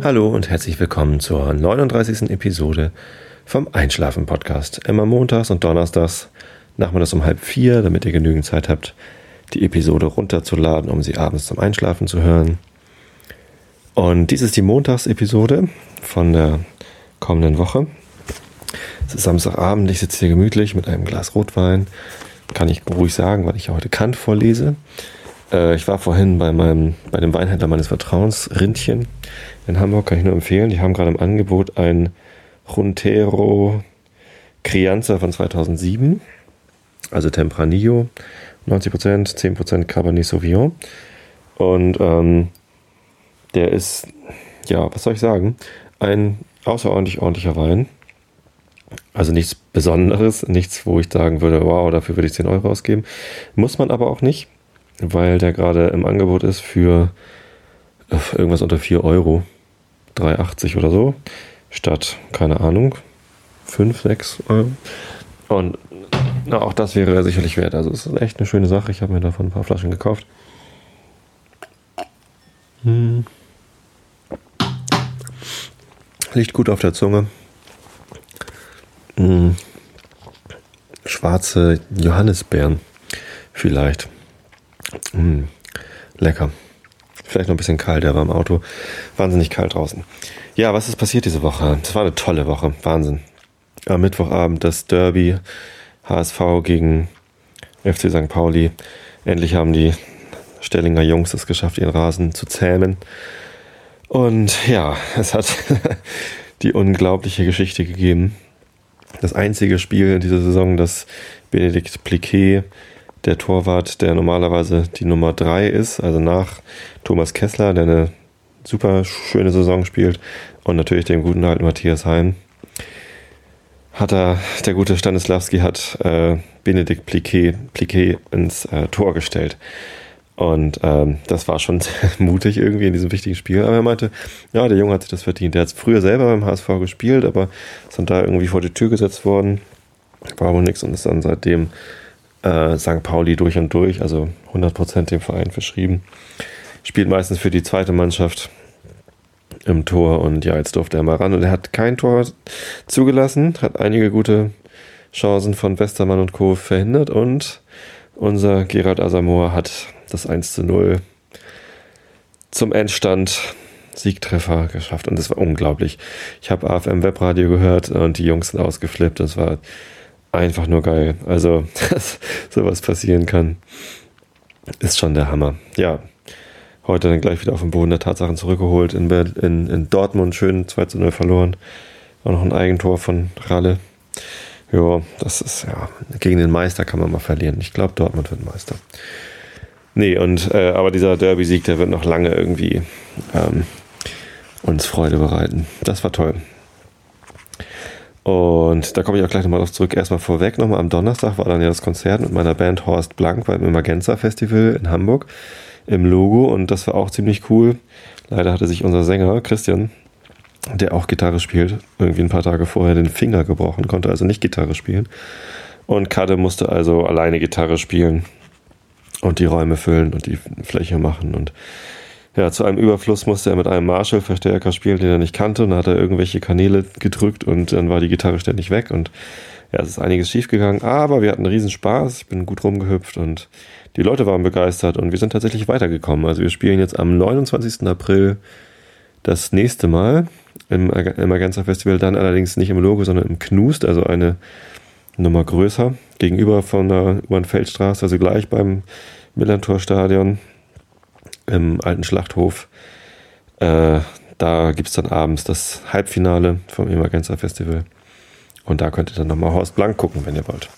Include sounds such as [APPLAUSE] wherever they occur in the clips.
Hallo und herzlich willkommen zur 39. Episode vom Einschlafen Podcast. Immer montags und donnerstags nachmittags um halb vier, damit ihr genügend Zeit habt, die Episode runterzuladen, um sie abends zum Einschlafen zu hören. Und dies ist die Montagsepisode von der kommenden Woche. Es ist Samstagabend, ich sitze hier gemütlich mit einem Glas Rotwein. Kann ich ruhig sagen, weil ich heute Kant vorlese. Äh, ich war vorhin bei meinem, bei dem Weinhändler meines Vertrauens, Rindchen in Hamburg, kann ich nur empfehlen. Die haben gerade im Angebot ein Runtero Crianza von 2007, also Tempranillo, 90%, 10% Cabernet Sauvignon. Und ähm, der ist, ja, was soll ich sagen, ein außerordentlich ordentlicher Wein. Also nichts Besonderes, nichts, wo ich sagen würde, wow, dafür würde ich 10 Euro ausgeben. Muss man aber auch nicht, weil der gerade im Angebot ist für irgendwas unter 4 Euro. 3,80 oder so. Statt, keine Ahnung, 5, 6 Euro. Und na, auch das wäre sicherlich wert. Also es ist echt eine schöne Sache. Ich habe mir davon ein paar Flaschen gekauft. Hm. Liegt gut auf der Zunge. Hm. Schwarze Johannisbeeren. Vielleicht. Hm. Lecker. Vielleicht noch ein bisschen kalt, der war im Auto. Wahnsinnig kalt draußen. Ja, was ist passiert diese Woche? Es war eine tolle Woche. Wahnsinn. Am Mittwochabend das Derby HSV gegen FC St. Pauli. Endlich haben die Stellinger Jungs es geschafft, ihren Rasen zu zähmen. Und ja, [LAUGHS] es hat [LAUGHS] die unglaubliche Geschichte gegeben. Das einzige Spiel in dieser Saison, das Benedikt Pliquet, der Torwart, der normalerweise die Nummer 3 ist, also nach Thomas Kessler, der eine super schöne Saison spielt, und natürlich dem guten alten Matthias Hein, hat er, der gute Stanislawski hat äh, Benedikt Pliquet, Pliquet ins äh, Tor gestellt. Und ähm, das war schon [LAUGHS] mutig irgendwie in diesem wichtigen Spiel. Aber er meinte, ja, der Junge hat sich das verdient. Der hat früher selber beim HSV gespielt, aber ist dann da irgendwie vor die Tür gesetzt worden. War wohl nichts und ist dann seitdem äh, St. Pauli durch und durch, also 100% dem Verein verschrieben. Spielt meistens für die zweite Mannschaft im Tor und ja, jetzt durfte er mal ran und er hat kein Tor zugelassen, hat einige gute Chancen von Westermann und Co. verhindert und unser Gerald Asamoah hat das 1 zu 0 zum Endstand Siegtreffer geschafft und das war unglaublich. Ich habe AFM Webradio gehört und die Jungs sind ausgeflippt. Das war einfach nur geil. Also, [LAUGHS] dass sowas passieren kann, ist schon der Hammer. Ja, heute dann gleich wieder auf den Boden der Tatsachen zurückgeholt. In, in, in Dortmund schön 2 zu 0 verloren. Auch noch ein Eigentor von Ralle. Ja, das ist ja, gegen den Meister kann man mal verlieren. Ich glaube, Dortmund wird Meister. Nee, und äh, aber dieser Derby-Sieg, der wird noch lange irgendwie ähm, uns Freude bereiten. Das war toll. Und da komme ich auch gleich nochmal drauf zurück. Erstmal vorweg nochmal am Donnerstag war dann ja das Konzert mit meiner Band Horst Blank beim Emergenza Festival in Hamburg im Logo und das war auch ziemlich cool. Leider hatte sich unser Sänger Christian, der auch Gitarre spielt, irgendwie ein paar Tage vorher den Finger gebrochen, konnte also nicht Gitarre spielen. Und Kade musste also alleine Gitarre spielen und die Räume füllen und die Fläche machen und ja, zu einem Überfluss musste er mit einem Marshall-Verstärker spielen, den er nicht kannte. Und dann hat er irgendwelche Kanäle gedrückt und dann war die Gitarre ständig weg. Und ja, es ist einiges schiefgegangen. Aber wir hatten riesen Spaß. Ich bin gut rumgehüpft und die Leute waren begeistert und wir sind tatsächlich weitergekommen. Also wir spielen jetzt am 29. April das nächste Mal im, im Agenza Festival. Dann allerdings nicht im Logo, sondern im Knust, also eine Nummer größer. Gegenüber von der U-Bahn-Feldstraße, also gleich beim Millantor-Stadion im alten Schlachthof. Äh, da gibt es dann abends das Halbfinale vom Emergenza Festival. Und da könnt ihr dann nochmal Horst Blank gucken, wenn ihr wollt.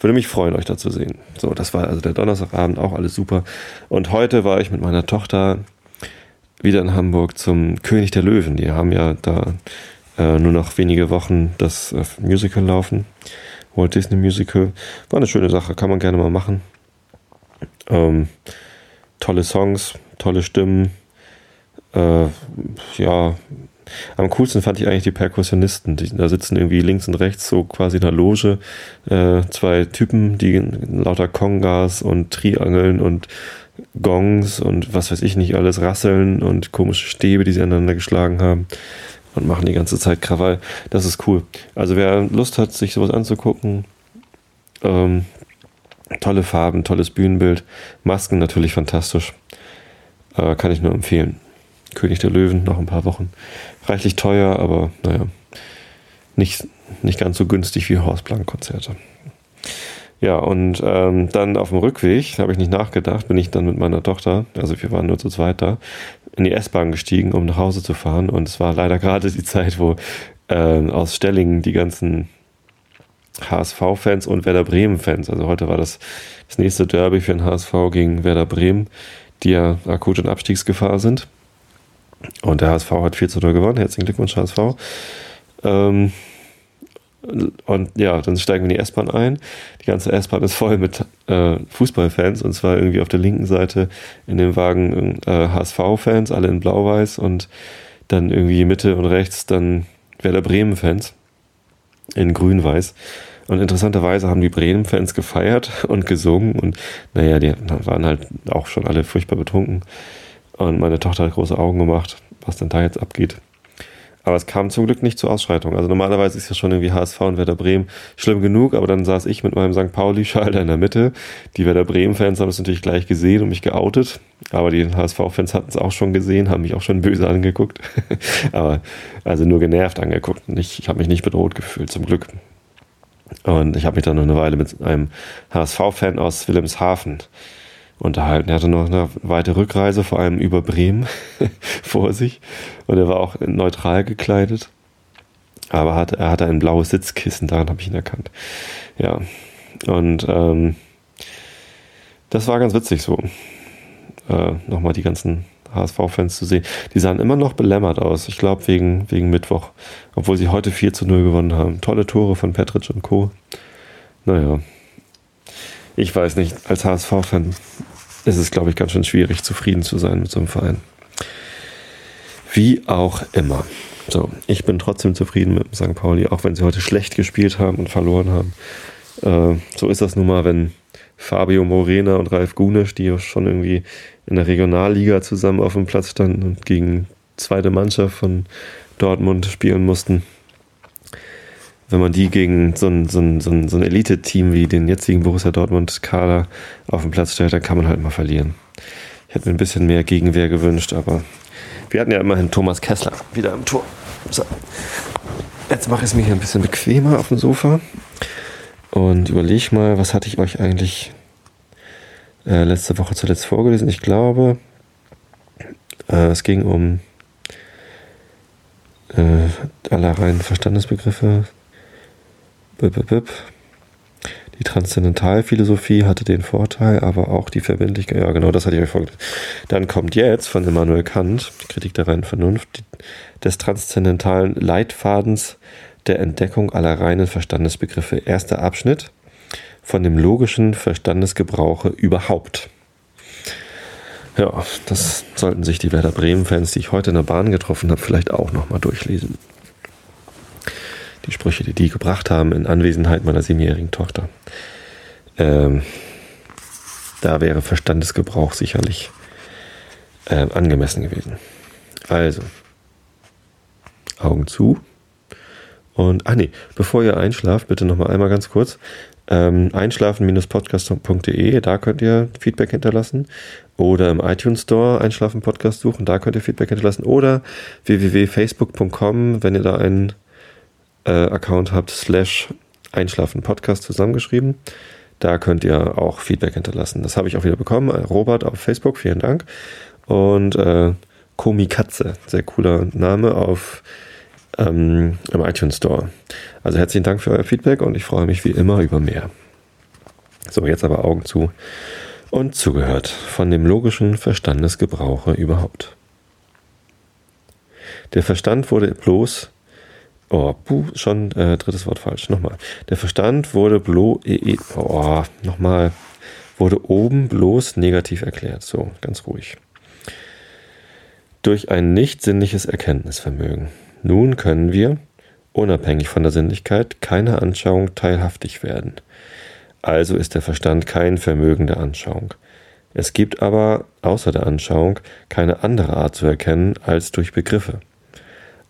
Würde mich freuen, euch da zu sehen. So, das war also der Donnerstagabend, auch alles super. Und heute war ich mit meiner Tochter wieder in Hamburg zum König der Löwen. Die haben ja da äh, nur noch wenige Wochen das äh, Musical laufen. Walt Disney Musical. War eine schöne Sache, kann man gerne mal machen. Ähm, tolle Songs, tolle Stimmen. Äh, ja, am coolsten fand ich eigentlich die Perkussionisten. Die, da sitzen irgendwie links und rechts so quasi in der Loge äh, zwei Typen, die lauter Kongas und Triangeln und Gongs und was weiß ich nicht alles, Rasseln und komische Stäbe, die sie aneinander geschlagen haben und machen die ganze Zeit Krawall. Das ist cool. Also wer Lust hat, sich sowas anzugucken, ähm, tolle Farben, tolles Bühnenbild, Masken natürlich fantastisch. Äh, kann ich nur empfehlen. König der Löwen noch ein paar Wochen. Reichlich teuer, aber naja, nicht, nicht ganz so günstig wie Horst Blank Konzerte. Ja, und ähm, dann auf dem Rückweg, habe ich nicht nachgedacht, bin ich dann mit meiner Tochter, also wir waren nur zu zweit da, in die S-Bahn gestiegen, um nach Hause zu fahren. Und es war leider gerade die Zeit, wo äh, aus Stellingen die ganzen HSV-Fans und Werder Bremen-Fans, also heute war das das nächste Derby für den HSV gegen Werder Bremen, die ja akut in Abstiegsgefahr sind. Und der HSV hat 4 zu 0 gewonnen. Herzlichen Glückwunsch, HSV. Ähm, und ja, dann steigen wir in die S-Bahn ein. Die ganze S-Bahn ist voll mit äh, Fußballfans und zwar irgendwie auf der linken Seite in dem Wagen äh, HSV-Fans, alle in Blau-Weiß und dann irgendwie Mitte und rechts dann Werder Bremen-Fans in Grün-Weiß. Und interessanterweise haben die Bremen-Fans gefeiert und gesungen und naja, die waren halt auch schon alle furchtbar betrunken. Und meine Tochter hat große Augen gemacht, was denn da jetzt abgeht. Aber es kam zum Glück nicht zur Ausschreitung. Also normalerweise ist ja schon irgendwie HSV und Werder Bremen schlimm genug, aber dann saß ich mit meinem St. Pauli-Schal in der Mitte. Die Werder Bremen-Fans haben es natürlich gleich gesehen und mich geoutet. Aber die HSV-Fans hatten es auch schon gesehen, haben mich auch schon böse angeguckt. [LAUGHS] aber also nur genervt angeguckt. Ich, ich habe mich nicht bedroht gefühlt, zum Glück. Und ich habe mich dann noch eine Weile mit einem HSV-Fan aus Wilhelmshaven unterhalten. Er hatte noch eine weite Rückreise, vor allem über Bremen, [LAUGHS] vor sich. Und er war auch neutral gekleidet. Aber hat, er hatte ein blaues Sitzkissen, daran habe ich ihn erkannt. Ja. Und ähm, das war ganz witzig so. Äh, nochmal die ganzen HSV-Fans zu sehen. Die sahen immer noch belämmert aus. Ich glaube, wegen, wegen Mittwoch. Obwohl sie heute 4 zu 0 gewonnen haben. Tolle Tore von Petric und Co. Naja. Ich weiß nicht, als HSV-Fan ist es, glaube ich, ganz schön schwierig, zufrieden zu sein mit so einem Verein. Wie auch immer. So, ich bin trotzdem zufrieden mit St. Pauli, auch wenn sie heute schlecht gespielt haben und verloren haben. Äh, so ist das nun mal, wenn Fabio Morena und Ralf Gunisch, die schon irgendwie in der Regionalliga zusammen auf dem Platz standen und gegen zweite Mannschaft von Dortmund spielen mussten, wenn man die gegen so ein, so ein, so ein, so ein Elite-Team wie den jetzigen Borussia Dortmund-Kader auf den Platz stellt, dann kann man halt mal verlieren. Ich hätte mir ein bisschen mehr Gegenwehr gewünscht, aber wir hatten ja immerhin Thomas Kessler wieder im Tor. So. Jetzt mache ich es mir hier ein bisschen bequemer auf dem Sofa und überlege mal, was hatte ich euch eigentlich äh, letzte Woche zuletzt vorgelesen? Ich glaube, äh, es ging um äh, alle reinen Verstandesbegriffe, die Transzendentalphilosophie hatte den Vorteil, aber auch die Verbindlichkeit. Ja, genau, das hatte ich euch vorgelesen. Dann kommt jetzt von Immanuel Kant, Kritik der reinen Vernunft, des transzendentalen Leitfadens der Entdeckung aller reinen Verstandesbegriffe. Erster Abschnitt von dem logischen Verstandesgebrauche überhaupt. Ja, das sollten sich die Werder Bremen-Fans, die ich heute in der Bahn getroffen habe, vielleicht auch nochmal durchlesen die Sprüche, die die gebracht haben in Anwesenheit meiner siebenjährigen Tochter. Ähm, da wäre Verstandesgebrauch sicherlich äh, angemessen gewesen. Also, Augen zu. Und, ach nee, bevor ihr einschlaft, bitte nochmal einmal ganz kurz. Ähm, einschlafen-podcast.de, da könnt ihr Feedback hinterlassen. Oder im iTunes Store Einschlafen Podcast suchen, da könnt ihr Feedback hinterlassen. Oder www.facebook.com, wenn ihr da einen äh, Account habt, slash Einschlafen Podcast zusammengeschrieben. Da könnt ihr auch Feedback hinterlassen. Das habe ich auch wieder bekommen. Robert auf Facebook, vielen Dank. Und äh, Komi Katze, sehr cooler Name auf ähm, im iTunes Store. Also herzlichen Dank für euer Feedback und ich freue mich wie immer über mehr. So, jetzt aber Augen zu und zugehört von dem logischen Verstandesgebrauche überhaupt. Der Verstand wurde bloß Oh, puh, schon äh, drittes Wort falsch. Nochmal. Der Verstand wurde blo, e, e, oh, nochmal, wurde oben bloß negativ erklärt. So, ganz ruhig. Durch ein nicht sinnliches Erkenntnisvermögen. Nun können wir, unabhängig von der Sinnlichkeit, keiner Anschauung teilhaftig werden. Also ist der Verstand kein Vermögen der Anschauung. Es gibt aber außer der Anschauung keine andere Art zu erkennen als durch Begriffe.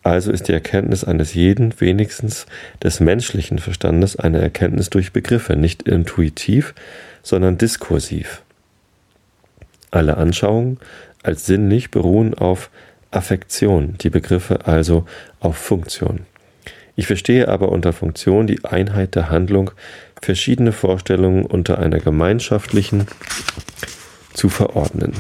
Also ist die Erkenntnis eines jeden, wenigstens des menschlichen Verstandes, eine Erkenntnis durch Begriffe, nicht intuitiv, sondern diskursiv. Alle Anschauungen als sinnlich beruhen auf Affektion, die Begriffe also auf Funktion. Ich verstehe aber unter Funktion die Einheit der Handlung, verschiedene Vorstellungen unter einer gemeinschaftlichen zu verordnen.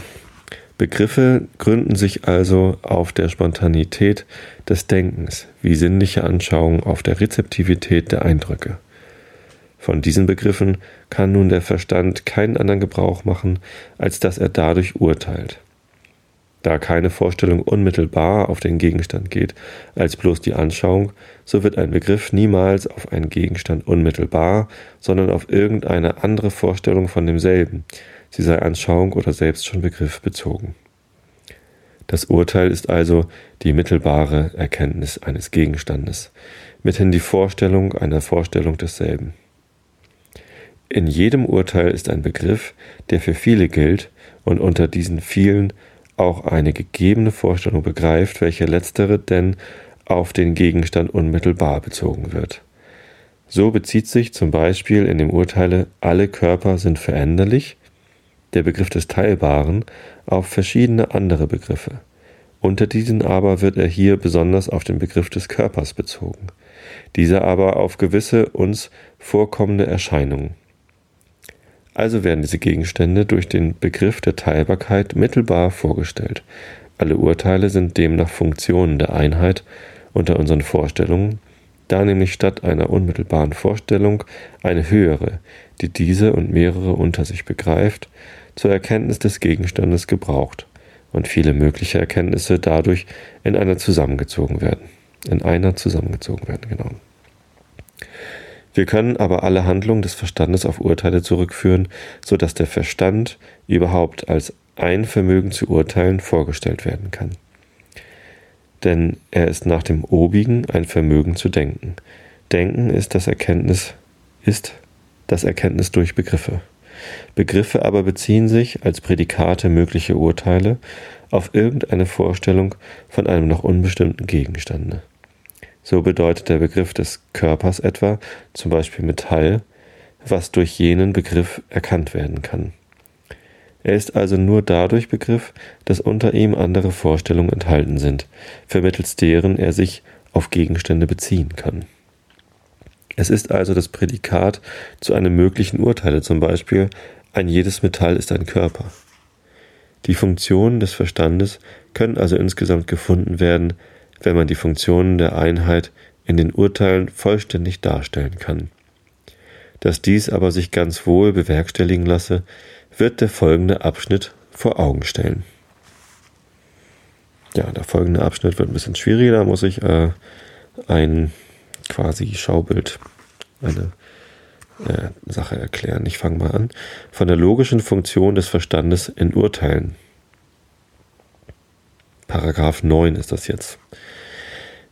Begriffe gründen sich also auf der Spontanität des Denkens, wie sinnliche Anschauungen auf der Rezeptivität der Eindrücke. Von diesen Begriffen kann nun der Verstand keinen anderen Gebrauch machen, als dass er dadurch urteilt. Da keine Vorstellung unmittelbar auf den Gegenstand geht, als bloß die Anschauung, so wird ein Begriff niemals auf einen Gegenstand unmittelbar, sondern auf irgendeine andere Vorstellung von demselben, sie sei Anschauung oder selbst schon Begriff bezogen. Das Urteil ist also die mittelbare Erkenntnis eines Gegenstandes, mithin die Vorstellung einer Vorstellung desselben. In jedem Urteil ist ein Begriff, der für viele gilt und unter diesen vielen auch eine gegebene Vorstellung begreift, welche letztere denn auf den Gegenstand unmittelbar bezogen wird. So bezieht sich zum Beispiel in dem Urteile alle Körper sind veränderlich der Begriff des Teilbaren auf verschiedene andere Begriffe. Unter diesen aber wird er hier besonders auf den Begriff des Körpers bezogen, dieser aber auf gewisse uns vorkommende Erscheinungen. Also werden diese Gegenstände durch den Begriff der Teilbarkeit mittelbar vorgestellt. Alle Urteile sind demnach Funktionen der Einheit unter unseren Vorstellungen, da nämlich statt einer unmittelbaren Vorstellung eine höhere, die diese und mehrere unter sich begreift, zur Erkenntnis des Gegenstandes gebraucht und viele mögliche Erkenntnisse dadurch in einer zusammengezogen werden. In einer zusammengezogen werden, genau. Wir können aber alle Handlungen des Verstandes auf Urteile zurückführen, so dass der Verstand überhaupt als ein Vermögen zu urteilen vorgestellt werden kann. Denn er ist nach dem Obigen ein Vermögen zu denken. Denken ist das Erkenntnis, ist das Erkenntnis durch Begriffe. Begriffe aber beziehen sich als Prädikate mögliche Urteile auf irgendeine Vorstellung von einem noch unbestimmten Gegenstande. So bedeutet der Begriff des Körpers etwa, zum Beispiel Metall, was durch jenen Begriff erkannt werden kann. Er ist also nur dadurch Begriff, dass unter ihm andere Vorstellungen enthalten sind, vermittels deren er sich auf Gegenstände beziehen kann. Es ist also das Prädikat zu einem möglichen Urteile, zum Beispiel ein jedes Metall ist ein Körper. Die Funktionen des Verstandes können also insgesamt gefunden werden, wenn man die Funktionen der Einheit in den Urteilen vollständig darstellen kann. Dass dies aber sich ganz wohl bewerkstelligen lasse, wird der folgende Abschnitt vor Augen stellen. Ja, der folgende Abschnitt wird ein bisschen schwieriger, da muss ich äh, ein quasi Schaubild, eine äh, Sache erklären. Ich fange mal an. Von der logischen Funktion des Verstandes in Urteilen. Paragraph 9 ist das jetzt.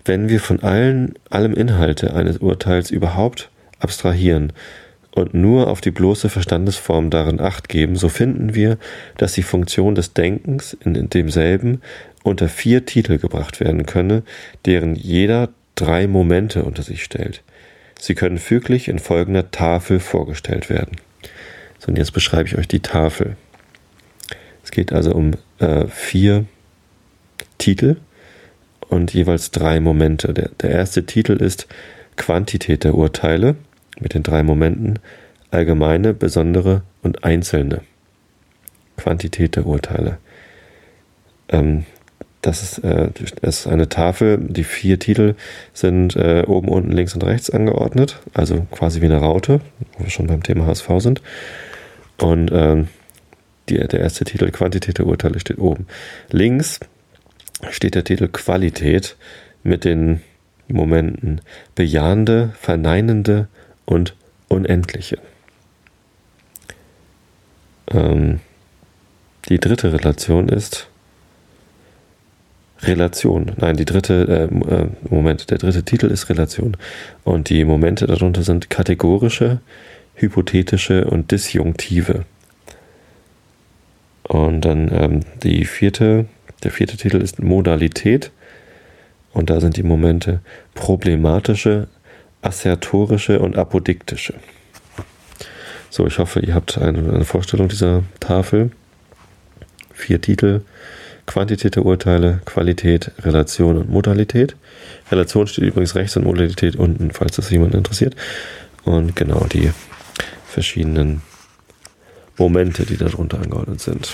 Wenn wir von allen, allem Inhalte eines Urteils überhaupt abstrahieren und nur auf die bloße Verstandesform darin acht geben, so finden wir, dass die Funktion des Denkens in demselben unter vier Titel gebracht werden könne, deren jeder drei Momente unter sich stellt. Sie können füglich in folgender Tafel vorgestellt werden. So, und jetzt beschreibe ich euch die Tafel. Es geht also um äh, vier Titel und jeweils drei Momente. Der, der erste Titel ist Quantität der Urteile mit den drei Momenten allgemeine, besondere und einzelne. Quantität der Urteile. Ähm, das ist, äh, ist eine Tafel. Die vier Titel sind äh, oben, unten, links und rechts angeordnet. Also quasi wie eine Raute, wo wir schon beim Thema HSV sind. Und ähm, die, der erste Titel Quantität der Urteile steht oben. Links steht der Titel Qualität mit den Momenten bejahende, verneinende und unendliche. Ähm, die dritte Relation ist Relation. Nein, die dritte, äh, äh, Moment, der dritte Titel ist Relation. Und die Momente darunter sind kategorische, hypothetische und disjunktive. Und dann ähm, die vierte, der vierte Titel ist Modalität. Und da sind die Momente problematische, assertorische und apodiktische. So, ich hoffe, ihr habt eine, eine Vorstellung dieser Tafel. Vier Titel. Quantität der Urteile, Qualität, Relation und Modalität. Relation steht übrigens rechts und Modalität unten, falls das jemand interessiert. Und genau die verschiedenen Momente, die darunter angeordnet sind.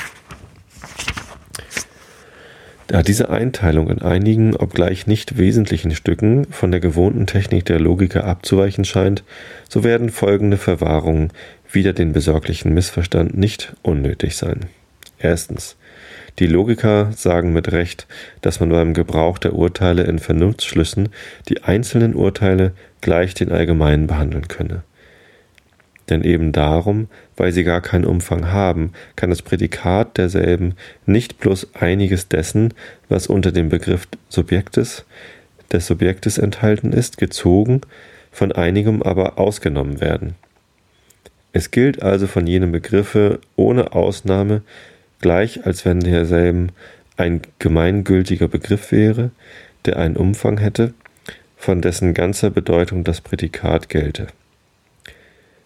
Da diese Einteilung in einigen, obgleich nicht wesentlichen Stücken von der gewohnten Technik der Logiker abzuweichen scheint, so werden folgende Verwahrungen wieder den besorglichen Missverstand nicht unnötig sein. Erstens. Die Logiker sagen mit Recht, dass man beim Gebrauch der Urteile in Vernunftsschlüssen die einzelnen Urteile gleich den allgemeinen behandeln könne. Denn eben darum, weil sie gar keinen Umfang haben, kann das Prädikat derselben nicht bloß einiges dessen, was unter dem Begriff Subjektes, des Subjektes enthalten ist, gezogen, von einigem aber ausgenommen werden. Es gilt also von jenem Begriffe ohne Ausnahme, gleich als wenn derselben ein gemeingültiger Begriff wäre, der einen Umfang hätte, von dessen ganzer Bedeutung das Prädikat gelte.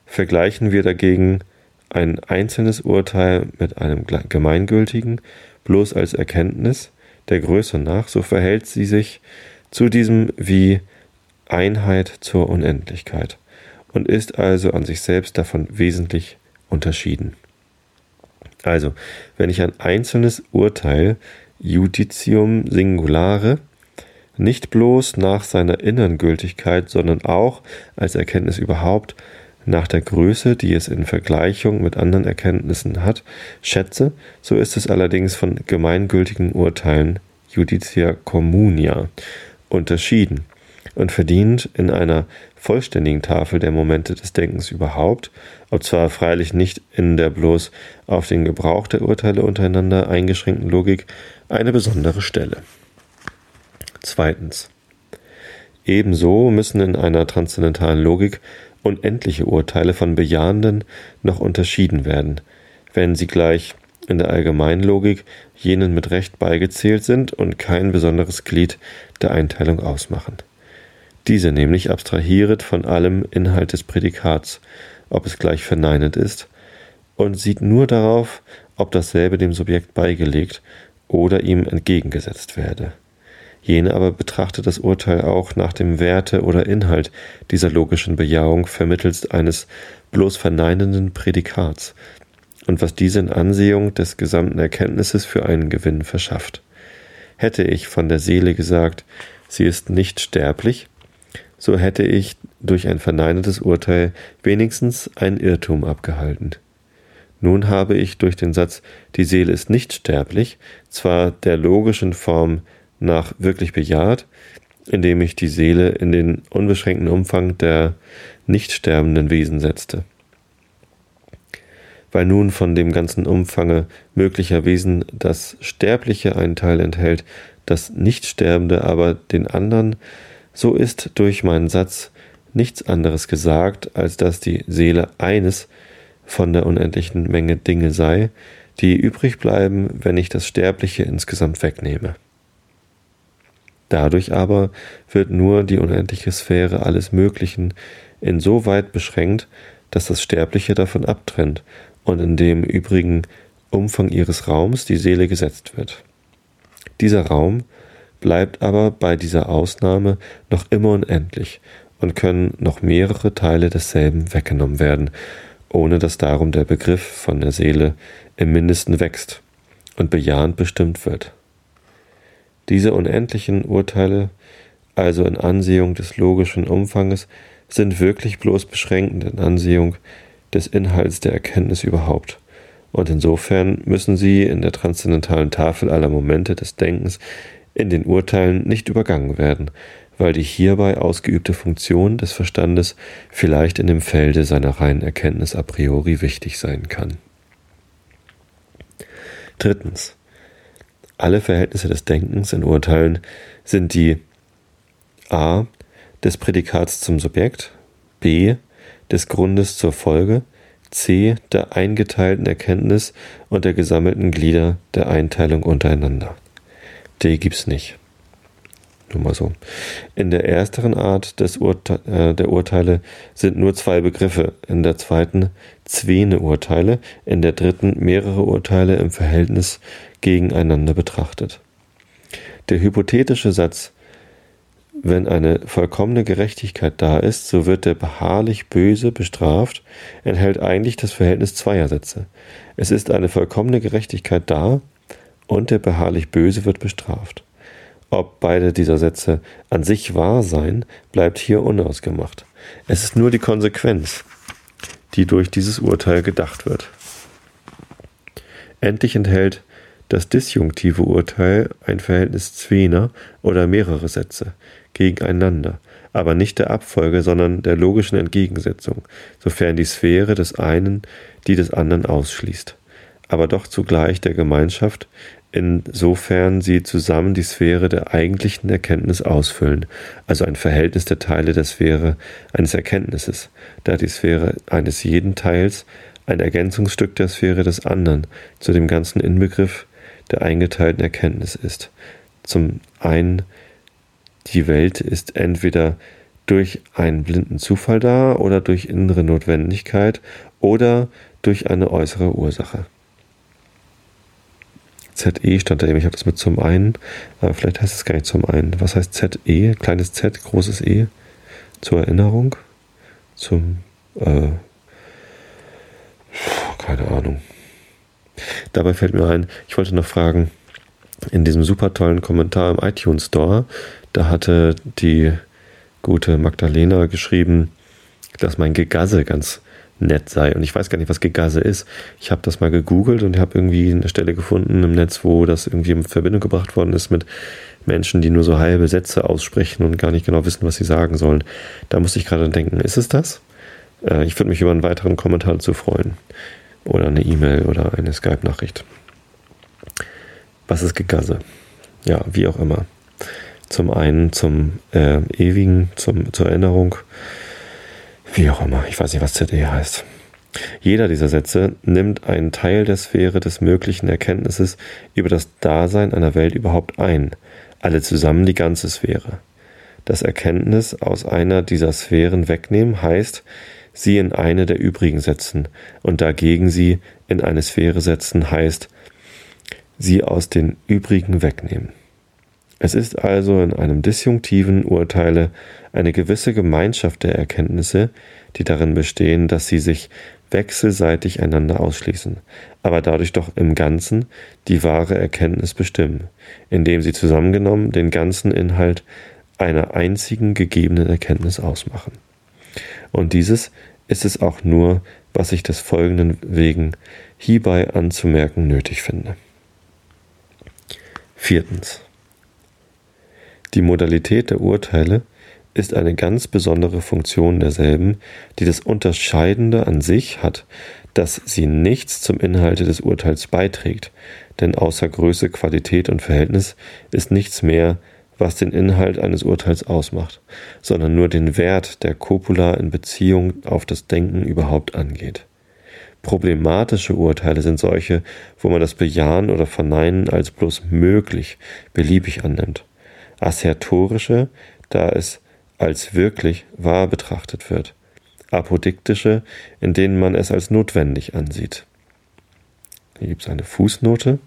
Vergleichen wir dagegen ein einzelnes Urteil mit einem gemeingültigen, bloß als Erkenntnis der Größe nach, so verhält sie sich zu diesem wie Einheit zur Unendlichkeit und ist also an sich selbst davon wesentlich unterschieden. Also, wenn ich ein einzelnes Urteil judicium singulare nicht bloß nach seiner inneren Gültigkeit, sondern auch als Erkenntnis überhaupt nach der Größe, die es in Vergleichung mit anderen Erkenntnissen hat, schätze, so ist es allerdings von gemeingültigen Urteilen judicia communia unterschieden und verdient in einer vollständigen Tafel der Momente des Denkens überhaupt, ob zwar freilich nicht in der bloß auf den Gebrauch der Urteile untereinander eingeschränkten Logik, eine besondere Stelle. Zweitens. Ebenso müssen in einer transzendentalen Logik unendliche Urteile von bejahenden noch unterschieden werden, wenn sie gleich in der allgemeinen Logik jenen mit Recht beigezählt sind und kein besonderes Glied der Einteilung ausmachen. Diese nämlich abstrahiert von allem Inhalt des Prädikats, ob es gleich verneinend ist, und sieht nur darauf, ob dasselbe dem Subjekt beigelegt oder ihm entgegengesetzt werde. Jene aber betrachtet das Urteil auch nach dem Werte oder Inhalt dieser logischen Bejahung vermittels eines bloß verneinenden Prädikats und was diese in Ansehung des gesamten Erkenntnisses für einen Gewinn verschafft. Hätte ich von der Seele gesagt, sie ist nicht sterblich, so hätte ich durch ein verneinendes Urteil wenigstens einen Irrtum abgehalten. Nun habe ich durch den Satz die Seele ist nicht sterblich zwar der logischen Form nach wirklich bejaht, indem ich die Seele in den unbeschränkten Umfang der nicht sterbenden Wesen setzte. Weil nun von dem ganzen Umfange möglicher Wesen das Sterbliche einen Teil enthält, das Nichtsterbende aber den anderen, so ist durch meinen Satz nichts anderes gesagt, als dass die Seele eines von der unendlichen Menge Dinge sei, die übrig bleiben, wenn ich das Sterbliche insgesamt wegnehme. Dadurch aber wird nur die unendliche Sphäre alles Möglichen insoweit beschränkt, dass das Sterbliche davon abtrennt und in dem übrigen Umfang ihres Raums die Seele gesetzt wird. Dieser Raum bleibt aber bei dieser Ausnahme noch immer unendlich und können noch mehrere Teile desselben weggenommen werden, ohne dass darum der Begriff von der Seele im mindesten wächst und bejahend bestimmt wird. Diese unendlichen Urteile, also in Ansehung des logischen Umfanges, sind wirklich bloß beschränkend in Ansehung des Inhalts der Erkenntnis überhaupt. Und insofern müssen sie in der transzendentalen Tafel aller Momente des Denkens in den Urteilen nicht übergangen werden, weil die hierbei ausgeübte Funktion des Verstandes vielleicht in dem Felde seiner reinen Erkenntnis a priori wichtig sein kann. Drittens. Alle Verhältnisse des Denkens in Urteilen sind die a. des Prädikats zum Subjekt, b. des Grundes zur Folge, c. der eingeteilten Erkenntnis und der gesammelten Glieder der Einteilung untereinander. D gibt's nicht. Nur mal so. In der ersteren Art des Urte äh, der Urteile sind nur zwei Begriffe, in der zweiten zwene Urteile, in der dritten mehrere Urteile im Verhältnis gegeneinander betrachtet. Der hypothetische Satz wenn eine vollkommene Gerechtigkeit da ist, so wird der beharrlich Böse bestraft, enthält eigentlich das Verhältnis zweier Sätze. Es ist eine vollkommene Gerechtigkeit da und der beharrlich Böse wird bestraft. Ob beide dieser Sätze an sich wahr seien, bleibt hier unausgemacht. Es ist nur die Konsequenz, die durch dieses Urteil gedacht wird. Endlich enthält das disjunktive Urteil ein Verhältnis zwener oder mehrere Sätze gegeneinander, aber nicht der Abfolge, sondern der logischen Entgegensetzung, sofern die Sphäre des einen die des anderen ausschließt, aber doch zugleich der Gemeinschaft, insofern sie zusammen die Sphäre der eigentlichen Erkenntnis ausfüllen, also ein Verhältnis der Teile der Sphäre eines Erkenntnisses, da die Sphäre eines jeden Teils ein Ergänzungsstück der Sphäre des anderen zu dem ganzen Inbegriff der eingeteilten Erkenntnis ist. Zum einen, die Welt ist entweder durch einen blinden Zufall da oder durch innere Notwendigkeit oder durch eine äußere Ursache. ZE stand da eben, ich habe das mit zum einen, aber vielleicht heißt es gar nicht zum einen. Was heißt ZE? Kleines Z, großes E? Zur Erinnerung? Zum, äh, keine Ahnung. Dabei fällt mir ein, ich wollte noch fragen, in diesem super tollen Kommentar im iTunes Store, da hatte die gute Magdalena geschrieben, dass mein Gegasse ganz nett sei. Und ich weiß gar nicht, was Gegasse ist. Ich habe das mal gegoogelt und habe irgendwie eine Stelle gefunden im Netz, wo das irgendwie in Verbindung gebracht worden ist mit Menschen, die nur so halbe Sätze aussprechen und gar nicht genau wissen, was sie sagen sollen. Da musste ich gerade denken, ist es das? Äh, ich würde mich über einen weiteren Kommentar dazu freuen oder eine E-Mail oder eine Skype-Nachricht. Was ist Gegasse? Ja, wie auch immer. Zum einen zum äh, Ewigen, zum, zur Erinnerung, wie auch immer. Ich weiß nicht, was ZE heißt. Jeder dieser Sätze nimmt einen Teil der Sphäre des möglichen Erkenntnisses über das Dasein einer Welt überhaupt ein, alle zusammen die ganze Sphäre. Das Erkenntnis aus einer dieser Sphären wegnehmen heißt, sie in eine der übrigen setzen, und dagegen sie in eine Sphäre setzen heißt, sie aus den übrigen wegnehmen. Es ist also in einem disjunktiven Urteile eine gewisse Gemeinschaft der Erkenntnisse, die darin bestehen, dass sie sich wechselseitig einander ausschließen, aber dadurch doch im Ganzen die wahre Erkenntnis bestimmen, indem sie zusammengenommen den ganzen Inhalt einer einzigen gegebenen Erkenntnis ausmachen. Und dieses ist es auch nur, was ich des folgenden wegen hierbei anzumerken nötig finde. Viertens. Die Modalität der Urteile ist eine ganz besondere Funktion derselben, die das Unterscheidende an sich hat, dass sie nichts zum Inhalte des Urteils beiträgt, denn außer Größe, Qualität und Verhältnis ist nichts mehr was den Inhalt eines Urteils ausmacht, sondern nur den Wert der Copula in Beziehung auf das Denken überhaupt angeht. Problematische Urteile sind solche, wo man das Bejahen oder Verneinen als bloß möglich, beliebig annimmt. Assertorische, da es als wirklich wahr betrachtet wird. Apodiktische, in denen man es als notwendig ansieht. Hier gibt es eine Fußnote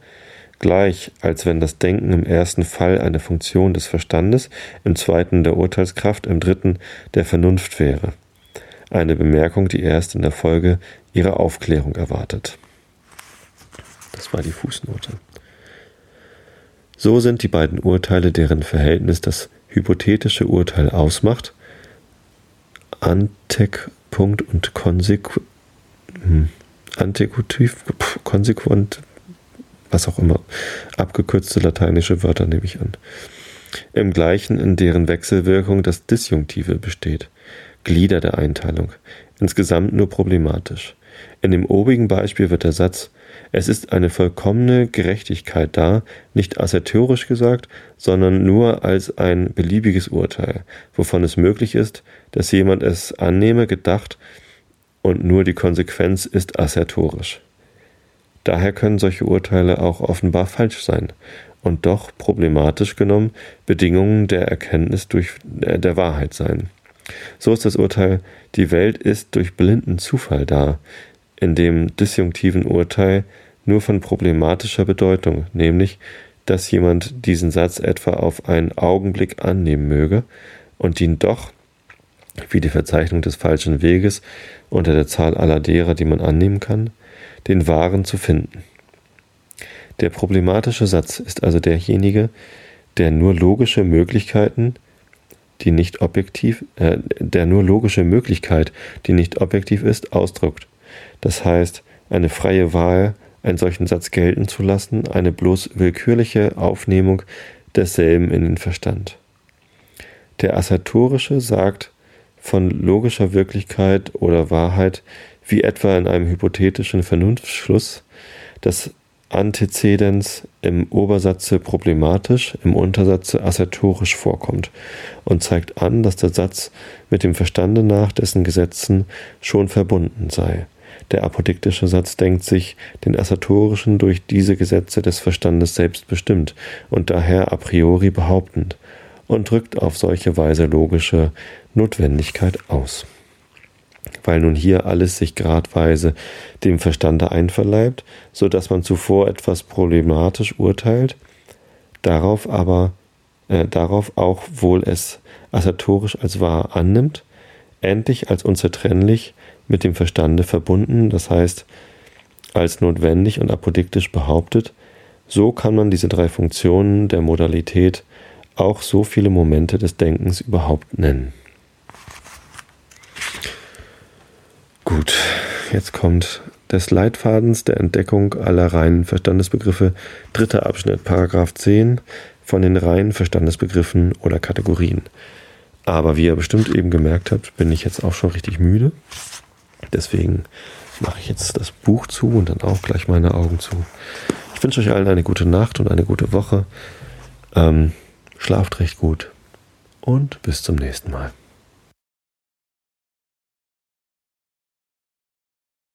gleich, als wenn das Denken im ersten Fall eine Funktion des Verstandes, im zweiten der Urteilskraft, im dritten der Vernunft wäre. Eine Bemerkung, die erst in der Folge ihre Aufklärung erwartet. Das war die Fußnote. So sind die beiden Urteile, deren Verhältnis das hypothetische Urteil ausmacht, Antekpunkt und Konsequ hm, Antekutiv, konsequent was auch immer. Abgekürzte lateinische Wörter nehme ich an. Im gleichen, in deren Wechselwirkung das Disjunktive besteht. Glieder der Einteilung. Insgesamt nur problematisch. In dem obigen Beispiel wird der Satz es ist eine vollkommene Gerechtigkeit da, nicht assertorisch gesagt, sondern nur als ein beliebiges Urteil, wovon es möglich ist, dass jemand es annehme, gedacht und nur die Konsequenz ist assertorisch. Daher können solche Urteile auch offenbar falsch sein und doch problematisch genommen Bedingungen der Erkenntnis durch äh, der Wahrheit sein. So ist das Urteil, die Welt ist durch blinden Zufall da, in dem disjunktiven Urteil nur von problematischer Bedeutung, nämlich, dass jemand diesen Satz etwa auf einen Augenblick annehmen möge und ihn doch, wie die Verzeichnung des falschen Weges unter der Zahl aller derer, die man annehmen kann, den wahren zu finden. Der problematische Satz ist also derjenige, der nur logische Möglichkeiten, die nicht objektiv, äh, der nur logische Möglichkeit, die nicht objektiv ist, ausdrückt. Das heißt, eine freie Wahl, einen solchen Satz gelten zu lassen, eine bloß willkürliche Aufnehmung desselben in den Verstand. Der Assertorische sagt von logischer Wirklichkeit oder Wahrheit, wie etwa in einem hypothetischen Vernunftschluss, dass Antezedens im Obersatze problematisch, im Untersatze assertorisch vorkommt und zeigt an, dass der Satz mit dem Verstande nach dessen Gesetzen schon verbunden sei. Der apodiktische Satz denkt sich den assertorischen durch diese Gesetze des Verstandes selbst bestimmt und daher a priori behauptend und drückt auf solche Weise logische Notwendigkeit aus. Weil nun hier alles sich gradweise dem Verstande einverleibt, so dass man zuvor etwas problematisch urteilt, darauf aber äh, darauf auch wohl es assertorisch als wahr annimmt, endlich als unzertrennlich mit dem Verstande verbunden, das heißt als notwendig und apodiktisch behauptet, so kann man diese drei Funktionen der Modalität auch so viele Momente des Denkens überhaupt nennen. Gut, jetzt kommt des Leitfadens der Entdeckung aller reinen Verstandesbegriffe, dritter Abschnitt, Paragraph 10 von den reinen Verstandesbegriffen oder Kategorien. Aber wie ihr bestimmt eben gemerkt habt, bin ich jetzt auch schon richtig müde. Deswegen mache ich jetzt das Buch zu und dann auch gleich meine Augen zu. Ich wünsche euch allen eine gute Nacht und eine gute Woche. Ähm, schlaft recht gut und bis zum nächsten Mal.